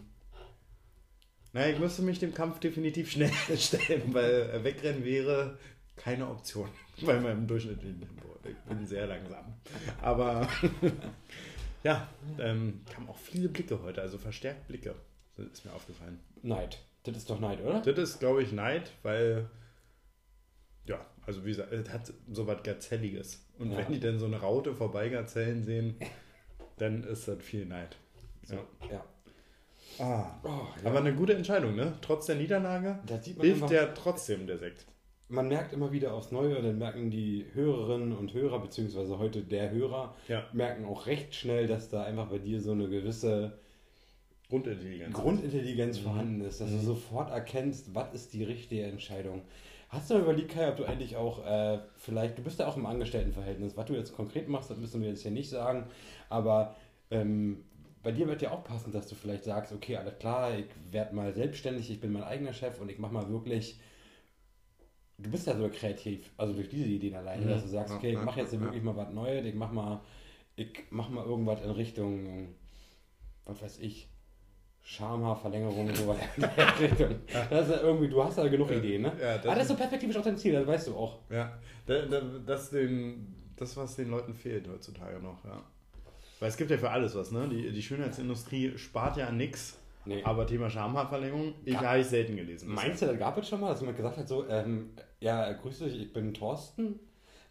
naja, ich müsste mich dem Kampf definitiv schnell stellen, weil äh, wegrennen wäre keine Option bei meinem durchschnittlichen Tempo. Ich bin sehr langsam. Aber ja, ähm, kamen auch viele Blicke heute, also verstärkt Blicke. Das ist mir aufgefallen. Neid. Das ist doch Neid, oder? Das ist, glaube ich, Neid, weil, also wie gesagt, es hat so was Gazelliges. Und Ja. wenn die dann so eine Raute vorbeigazellen sehen, dann ist das viel Neid. So, ja. Ah. Oh, ja. Aber eine gute Entscheidung, ne? Trotz der Niederlage hilft ja trotzdem der Sekt. man merkt immer wieder aufs Neue, dann merken die Hörerinnen und Hörer, beziehungsweise heute der Hörer, Ja. merken auch recht schnell, dass da einfach bei dir so eine gewisse Grundintelligenz. Grundintelligenz vorhanden ist, dass du Mhm. sofort erkennst, was ist die richtige Entscheidung. Hast du mal überlegt, Kai, ob du eigentlich auch äh, vielleicht, du bist ja auch im Angestelltenverhältnis, was du jetzt konkret machst, das müssen wir jetzt hier nicht sagen, aber ähm, bei dir wird ja auch passen, dass du vielleicht sagst, okay, alles klar, ich werde mal selbstständig, ich bin mein eigener Chef und ich mache mal wirklich, du bist ja so kreativ, also durch diese Ideen alleine, Mhm. dass du sagst, okay, ich mache jetzt ja. wirklich mal was Neues, ich mache mal, ich mach mal irgendwas in Richtung, was weiß ich, Schamhaarverlängerung, in der Richtung. Das ist ja irgendwie, du hast ja genug Ideen, ne? Ja, das Aber das ist so perspektivisch auch dein Ziel, das weißt du auch. Ja, da- da- das, den, das, was den Leuten fehlt heutzutage noch, ja. Weil es gibt ja für alles was, ne? Die, die Schönheitsindustrie spart ja an nix. Nee. Aber Thema Schamhaarverlängerung, ich habe ich selten gelesen. Meinst du, das gab es schon mal, dass jemand gesagt hat, so, ähm, ja, grüß dich, ich bin Thorsten?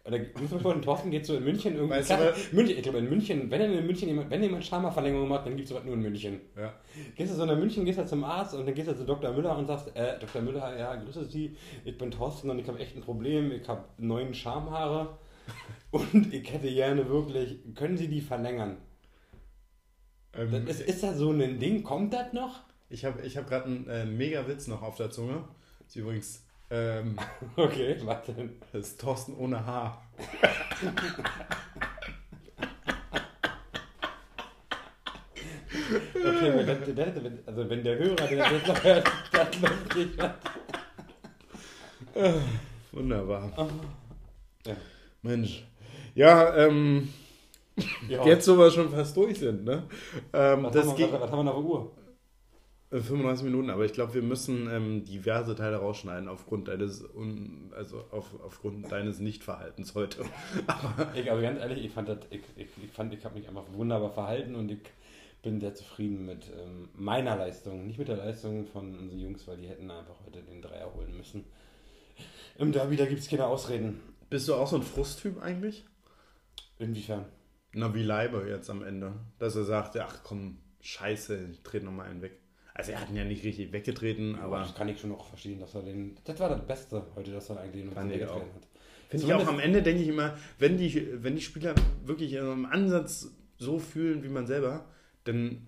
Oder dich, mal, Thorsten geht so in München irgendwie. Weißt du, Klar, München, ich glaube in München, wenn in München jemand, wenn jemand Schamhaarverlängerung macht, dann gibt es sowas nur in München. Ja. Gehst du so nach München, gehst du zum Arzt und dann gehst du zu Dr. Müller und sagst, äh, Dr. Müller, ja, grüße Sie, ich bin Thorsten und ich habe echt ein Problem, ich habe neun Schamhaare und ich hätte gerne wirklich, können Sie die verlängern? Ähm, Das ist, ist das so ein Ding, kommt das noch? Ich habe ich hab gerade einen äh, mega Witz noch auf der Zunge. Ist übrigens Ähm, Okay, was denn? das ist Thorsten ohne Haar. Okay, wenn, der, der, wenn, also wenn der Hörer den jetzt noch hört, dann weiß ich was. Wunderbar. Ja. Mensch. Ja, ähm, Ja. jetzt so wir schon fast durch sind, ne? Ähm, was, das haben wir, was, was haben wir noch Uhr? Äh, 35 Minuten, aber ich glaube, wir müssen ähm, diverse Teile rausschneiden aufgrund deines un, also auf, aufgrund deines Nichtverhaltens heute. Ich, also ganz ehrlich, ich fand das, ich, ich, ich fand, ich habe mich einfach wunderbar verhalten und ich bin sehr zufrieden mit ähm, meiner Leistung, nicht mit der Leistung von unseren Jungs, weil die hätten einfach heute den Dreier holen müssen. Im Derby, da gibt es keine Ausreden. Bist du auch so ein Frusttyp eigentlich? Inwiefern? Na, wie Leiber jetzt am Ende. Dass er sagt, ach komm, scheiße, ich trete nochmal einen weg. Also er hat ihn ja nicht richtig weggetreten, Aber aber das kann ich schon auch verstehen, dass er den. Das war das Beste heute, dass er eigentlich den weggetreten auch. hat. Finde ich auch am Ende, denke ich immer, wenn die, wenn die Spieler wirklich im Ansatz so fühlen wie man selber, dann,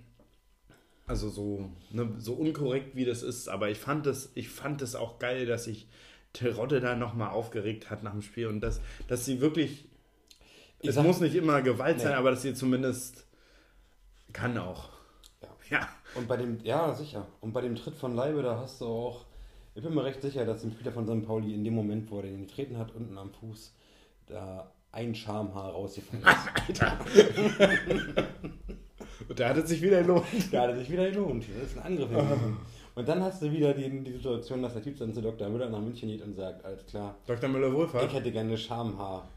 also so, ne, so unkorrekt wie das ist, aber ich fand das, ich fand das auch geil, dass sich Terodde da nochmal aufgeregt hat nach dem Spiel und dass, dass sie wirklich, Ich es sag- muss nicht immer Gewalt sein, Nee. aber dass sie zumindest kann auch. Ja. Ja. Und bei dem, ja, sicher. Und bei dem Tritt von Leibe, da hast du auch, ich bin mir recht sicher, dass dem Spieler von St. Pauli in dem Moment, wo er den getreten hat, unten am Fuß, da ein Schamhaar rausgefallen ist. Und da hat es sich wieder gelohnt. da hat er sich wieder gelohnt. Das ist ein Angriff. Und dann hast du wieder die, die Situation, dass der Typ dann zu Dr. Müller nach München geht und sagt, alles klar, Dr. Müller-Wohlfahrt. ich hätte gerne Schamhaar.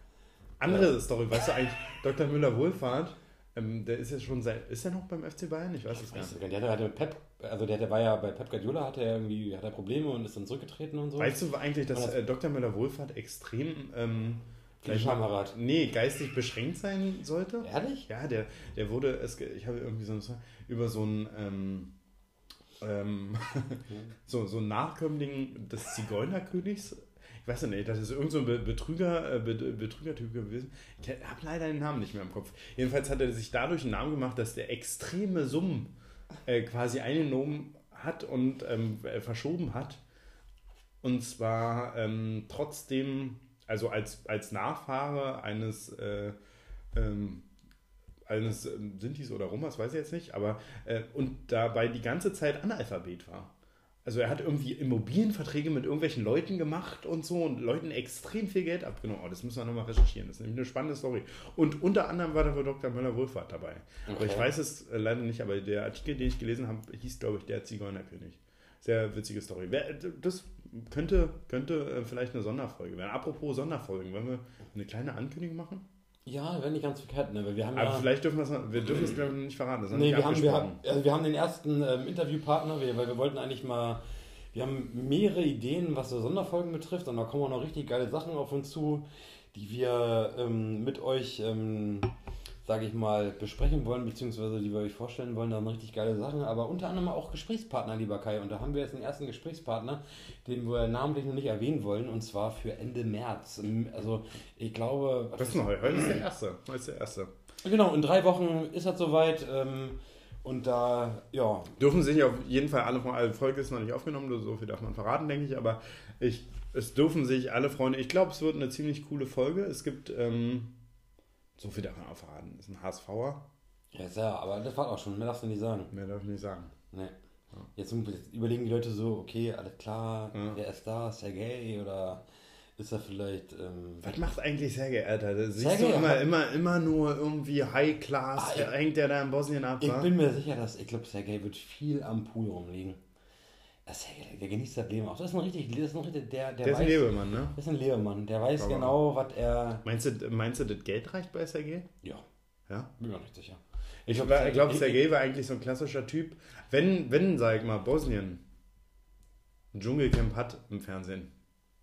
Andere Story, weißt du eigentlich, Dr. Müller-Wohlfahrt, ähm, der ist jetzt schon seit, ist er noch beim FC Bayern? Ich weiß es gar nicht. Der hatte Pep, also der, der war ja bei Pep Guardiola, hatte er irgendwie, hat er Probleme und ist dann zurückgetreten und so. Weißt du eigentlich, dass Was? äh, Dr. Müller-Wohlfahrt extrem, ähm, hat. nee, geistig beschränkt sein sollte? Ehrlich? Ja, der, der wurde, es, ich habe irgendwie so ein, über so ein, ähm, ähm, so, so ein Nachkömmling des Zigeunerkönigs. Weiß nicht, das ist irgend so Betrüger, äh, Be Betrügertyp gewesen. Ich habe leider den Namen nicht mehr im Kopf. Jedenfalls hat er sich dadurch einen Namen gemacht, dass der extreme Summen äh, quasi eingenommen hat und ähm, äh, verschoben hat. Und zwar ähm, trotzdem, also als, als Nachfahre eines, äh, ähm, eines Sintis oder Romas, weiß ich jetzt nicht, aber und dabei die ganze Zeit Analphabet war. Also er hat irgendwie Immobilienverträge mit irgendwelchen Leuten gemacht und so und Leuten extrem viel Geld abgenommen. Oh, das müssen wir nochmal recherchieren. Das ist nämlich eine spannende Story. Und unter anderem war da für Dr. Müller-Wohlfahrt dabei. Aber ich Okay. weiß es äh, leider nicht, aber der Artikel, den ich gelesen habe, hieß, glaube ich, der Zigeunerkönig. Sehr witzige Story. Das könnte, könnte äh, vielleicht eine Sonderfolge werden. Apropos Sonderfolgen, wollen wir eine kleine Ankündigung machen? Ja, wäre nicht ganz verkehrt, ne? Weil wir haben Aber ja, vielleicht dürfen wir es noch- wir dürfen es glaube ich nicht verraten. Das noch nee, wir haben, wir, haben, also wir haben den ersten ähm, Interviewpartner, weil wir wollten eigentlich mal, wir haben mehrere Ideen, was so Sonderfolgen betrifft und da kommen auch noch richtig geile Sachen auf uns zu, die wir ähm, mit euch, ähm, sage ich mal, besprechen wollen, beziehungsweise die wir euch vorstellen wollen. Da haben richtig geile Sachen, aber unter anderem auch Gesprächspartner, lieber Kai. Und da haben wir jetzt einen ersten Gesprächspartner, den wir namentlich noch nicht erwähnen wollen, und zwar für Ende März. Also ich glaube... Das ist noch heute. Ist der erste. Heute ist der erste. Genau, in drei Wochen ist das soweit. Ähm, und da, ja, Dürfen sich auf jeden Fall alle. Also, Folge ist noch nicht aufgenommen, so viel darf man verraten, denke ich. Aber ich, es dürfen sich alle freuen. Ich glaube, es wird eine ziemlich coole Folge. Es gibt, ähm, so viel darf man auch verraten. Ist ein HSVer. ja, ist ja, aber das war auch schon, mehr darfst du nicht sagen. Mehr darf ich nicht sagen. Nee. Jetzt, jetzt überlegen die Leute so, okay, alles klar, Ja. wer ist da, ist er gay oder ist er vielleicht, ähm, Was macht eigentlich Sergei, Alter? Da siehst Sergej du immer, hat- immer, immer nur irgendwie High Class. Ah, der hängt der da in Bosnien ab. ich wa? bin mir sicher, dass, ich glaube, Sergej wird viel am Pool rumliegen. Das der genießt das Leben auch. Das ist ein richtig, das ist ein richtig, der, der, der ist ein weiß, Lebemann, ne? das ist ein Lebemann, der weiß Aber- genau, was er, Meinst du, meinst du, das Geld reicht bei Sergei? ja, Ja? bin mir nicht sicher. Ich glaub, glaube, glaub, ich- Sergei war eigentlich so ein klassischer Typ. Wenn, wenn, sag ich mal, Bosnien ein Dschungelcamp hat im Fernsehen,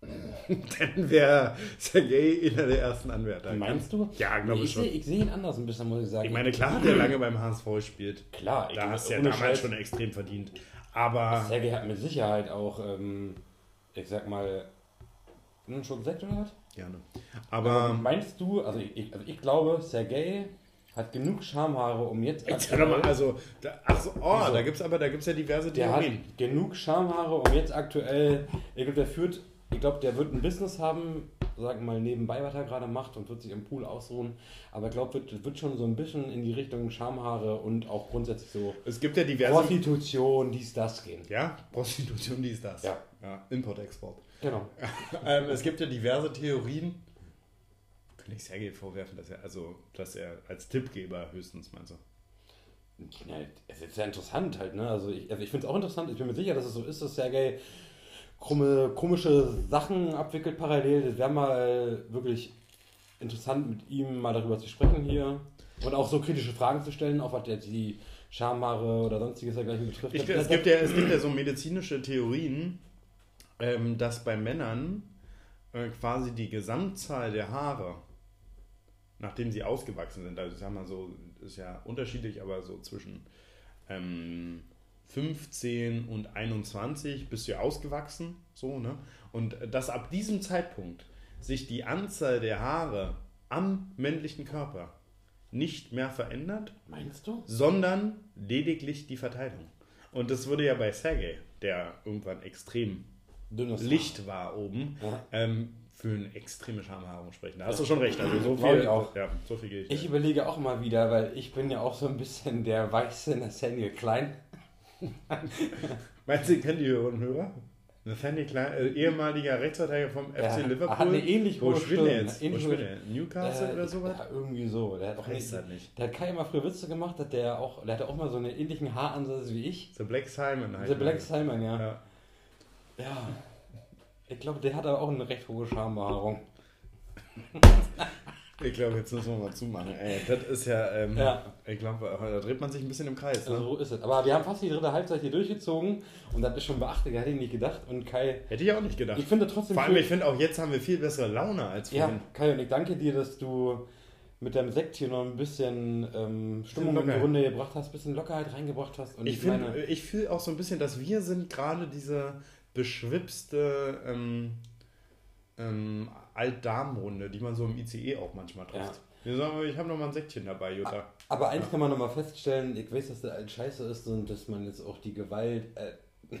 dann wäre Sergei einer der ersten Anwärter. Meinst du? Ja, glaube ich ich schon. sehe ich seh ihn anders ein bisschen, muss ich sagen. Ich meine, klar hat er lange beim HSV gespielt. klar, ich Da hast du ja damals Scheiß. schon extrem verdient. Aber Sergej hat mit Sicherheit auch, ähm, ich sag mal, Schluck Sekt oder was? gerne. Aber Aber meinst du, also ich, also ich glaube, Sergej hat genug Schamhaare, um jetzt Jetzt doch mal, also, da, ach so, oh, Wieso? da gibt es aber da gibt's ja diverse der hat Theorien. genug Schamhaare, um jetzt aktuell, ich glaube, der führt ich glaube, der wird ein Business haben, sagen mal nebenbei, was er gerade macht und wird sich im Pool ausruhen. Aber ich glaube, wird, wird schon so ein bisschen in die Richtung Schamhaare und auch grundsätzlich so Es gibt ja diverse. Prostitution, dies, das gehen. ja, Prostitution, die ist das. Ja. ja Import, Export. Genau. ähm, es gibt ja diverse Theorien. Könnte ich Sergei vorwerfen, dass er, also, dass er als Tippgeber höchstens meinst du? Ja, es ist ja interessant halt, ne? Also ich, also ich finde es auch interessant, ich bin mir sicher, dass es so ist, dass Sergei krumme, komische Sachen abwickelt parallel. Das wäre mal wirklich interessant, mit ihm mal darüber zu sprechen hier. Und auch so kritische Fragen zu stellen, auch was jetzt die Schamhaare oder sonstiges dergleichen betrifft. Ich, es, gibt ja, es gibt ja so medizinische Theorien, ähm, dass bei Männern äh, quasi die Gesamtzahl der Haare, nachdem sie ausgewachsen sind, also ich sag mal so, ist ja unterschiedlich, aber so zwischen ähm, 15 und 21 bist du ja ausgewachsen, so, ne? Und dass ab diesem Zeitpunkt sich die Anzahl der Haare am männlichen Körper nicht mehr verändert, Meinst du? sondern lediglich die Verteilung. Und das würde ja bei Sergei, der irgendwann extrem Dünnes Licht war oben, Ja. ähm, für eine extreme Schamhaarung sprechen. Da hast du schon recht. Also so viel, ich auch. Ja, so viel ich. Ich überlege auch mal wieder, weil ich bin ja auch so ein bisschen der weiße Nathaniel Klein. Meinst du, kennt die Hörerinnen und Hörer? Nathaniel Klein, äh, ehemaliger Rechtsverteidiger vom Ja, FC Liverpool. hat eine ähnlich Wo hohe spielt der Stimme, jetzt? Wo ähnlich spielt hohe- der? Newcastle Äh, oder sowas? Ja, irgendwie so. Der hat auch nicht, nicht. Der hat Kai immer früher Witze gemacht, hat der auch, der hatte auch mal so einen ähnlichen Haaransatz wie ich. The Black Simon halt. Der Black Simon, ja. Ja. Ja. Ich glaube, der hat aber auch eine recht hohe Schambehaarung. Ich glaube, jetzt müssen wir mal zumachen. Ey, das ist ja, ähm, Ja. ich glaube, da dreht man sich ein bisschen im Kreis. Ne? Also so ist es. Aber wir haben fast die dritte Halbzeit hier durchgezogen und das ist schon beachtlich, hätte ich nicht gedacht. Und Kai, Hätte ich auch nicht gedacht. ich finde trotzdem Vor allem, schön- ich finde auch jetzt haben wir viel bessere Laune als Ja, vorhin. Kai, und ich danke dir, dass du mit deinem Sekt hier noch ein bisschen ähm, Stimmung in die. Runde gebracht hast, ein bisschen Lockerheit reingebracht hast. Und Ich finde, ich fühle auch so ein bisschen, dass wir sind gerade diese beschwipste ähm, ähm, Altdamenrunde, die man so im ICE auch manchmal trifft. Sagen, ich habe noch mal ein Säckchen dabei, Jutta. Aber eins kann man nochmal feststellen, ich weiß, dass das alt scheiße ist und dass man jetzt auch die Gewalt, äh,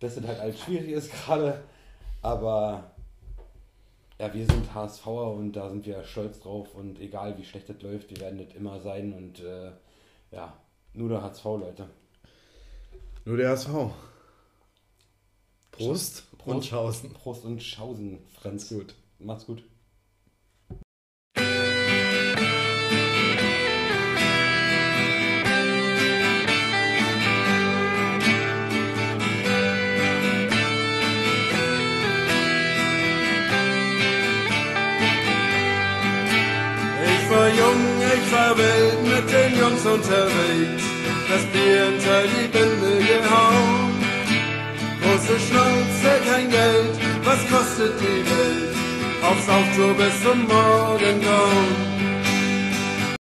dass das halt alt schwierig ist gerade, aber ja, wir sind HSVer und da sind wir stolz drauf und egal wie schlecht das läuft, wir werden das immer sein und äh, ja, nur der HSV, Leute. Nur der HSV. Prost, Prost. und Schausen. Prost und Schausen, Franz. Gut. Macht's gut. Ich war jung, ich war wild mit den Jungs unterwegs. Das Bier hinter die Binde gehauen. Große Schnauze, kein Geld, was kostet die Welt? Aufs Auftour bis zum Morgengrauen.